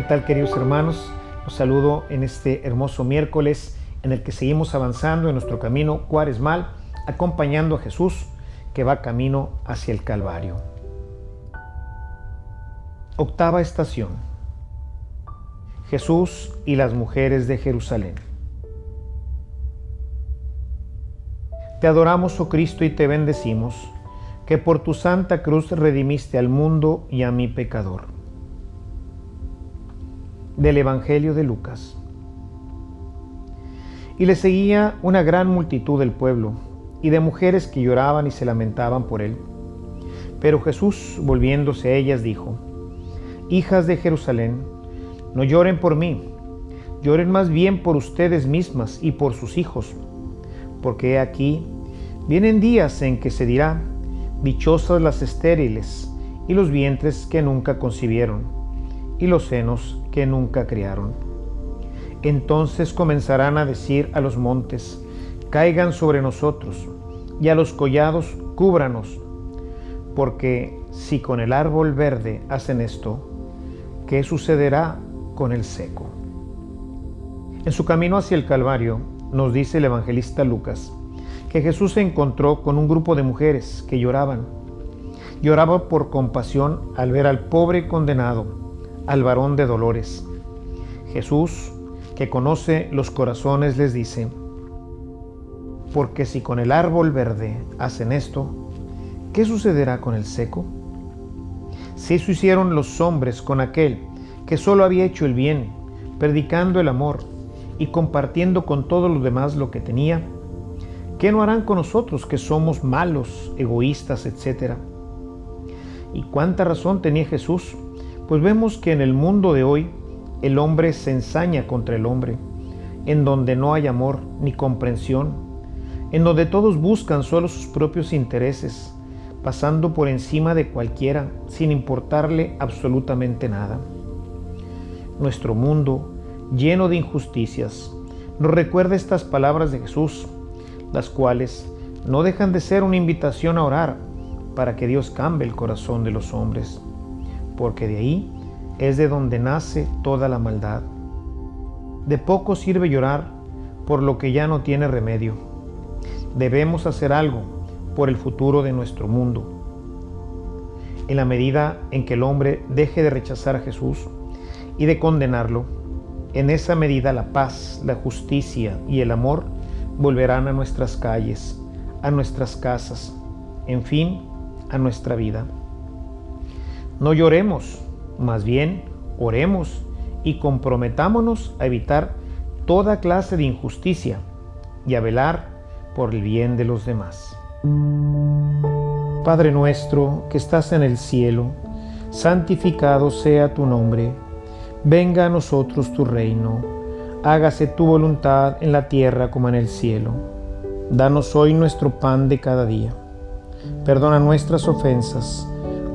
tal queridos hermanos? Los saludo en este hermoso miércoles en el que seguimos avanzando en nuestro camino cuaresmal, acompañando a Jesús que va camino hacia el Calvario. Octava estación. Jesús y las mujeres de Jerusalén. Te adoramos, oh Cristo, y te bendecimos, que por tu santa cruz redimiste al mundo y a mi pecador. Del Evangelio de Lucas. Y le seguía una gran multitud del pueblo y de mujeres que lloraban y se lamentaban por él. Pero Jesús, volviéndose a ellas, dijo, Hijas de Jerusalén, no lloren por mí, lloren más bien por ustedes mismas y por sus hijos, porque aquí vienen días en que se dirá, dichosas las estériles y los vientres que nunca concibieron, y los senos que nunca criaron. Entonces comenzarán a decir a los montes, caigan sobre nosotros, y a los collados cúbranos, porque si con el árbol verde hacen esto, ¿qué sucederá con el seco? En su camino hacia el Calvario, nos dice el evangelista Lucas, que Jesús se encontró con un grupo de mujeres que lloraban. Lloraba por compasión al ver al pobre condenado, al varón de dolores. Jesús, que conoce los corazones, les dice, porque si con el árbol verde hacen esto, ¿qué sucederá con el seco? Si eso hicieron los hombres con aquel que solo había hecho el bien, predicando el amor y compartiendo con todos los demás lo que tenía, ¿qué no harán con nosotros que somos malos, egoístas, etcétera? ¿Y cuánta razón tenía Jesús? Pues vemos que en el mundo de hoy el hombre se ensaña contra el hombre, en donde no hay amor ni comprensión en donde todos buscan solo sus propios intereses, pasando por encima de cualquiera sin importarle absolutamente nada. Nuestro mundo, lleno de injusticias, nos recuerda estas palabras de Jesús, las cuales no dejan de ser una invitación a orar para que Dios cambie el corazón de los hombres, porque de ahí es de donde nace toda la maldad. De poco sirve llorar por lo que ya no tiene remedio debemos hacer algo por el futuro de nuestro mundo. En la medida en que el hombre deje de rechazar a Jesús y de condenarlo, en esa medida la paz, la justicia y el amor volverán a nuestras calles, a nuestras casas, en fin, a nuestra vida. No lloremos, más bien oremos y comprometámonos a evitar toda clase de injusticia y a velar por el bien de los demás. Padre nuestro que estás en el cielo, santificado sea tu nombre, venga a nosotros tu reino, hágase tu voluntad en la tierra como en el cielo. Danos hoy nuestro pan de cada día. Perdona nuestras ofensas,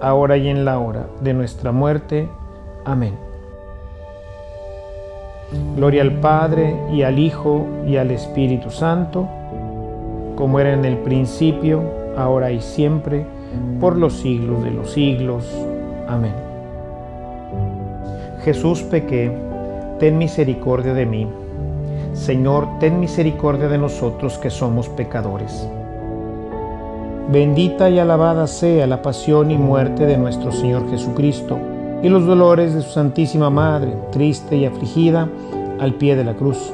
ahora y en la hora de nuestra muerte. Amén. Gloria al Padre y al Hijo y al Espíritu Santo como era en el principio, ahora y siempre, por los siglos de los siglos. Amén. Jesús pequé, ten misericordia de mí. Señor, ten misericordia de nosotros que somos pecadores. Bendita y alabada sea la pasión y muerte de nuestro Señor Jesucristo y los dolores de su Santísima Madre, triste y afligida, al pie de la cruz.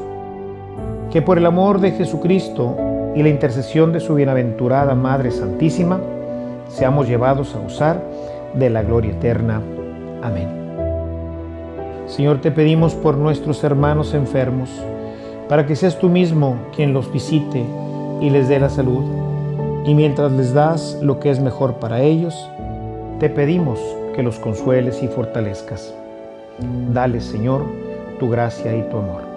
Que por el amor de Jesucristo y la intercesión de su bienaventurada Madre Santísima, seamos llevados a usar de la gloria eterna. Amén. Señor, te pedimos por nuestros hermanos enfermos, para que seas tú mismo quien los visite y les dé la salud. Y mientras les das lo que es mejor para ellos, te pedimos que los consueles y fortalezcas. Dale, Señor, tu gracia y tu amor.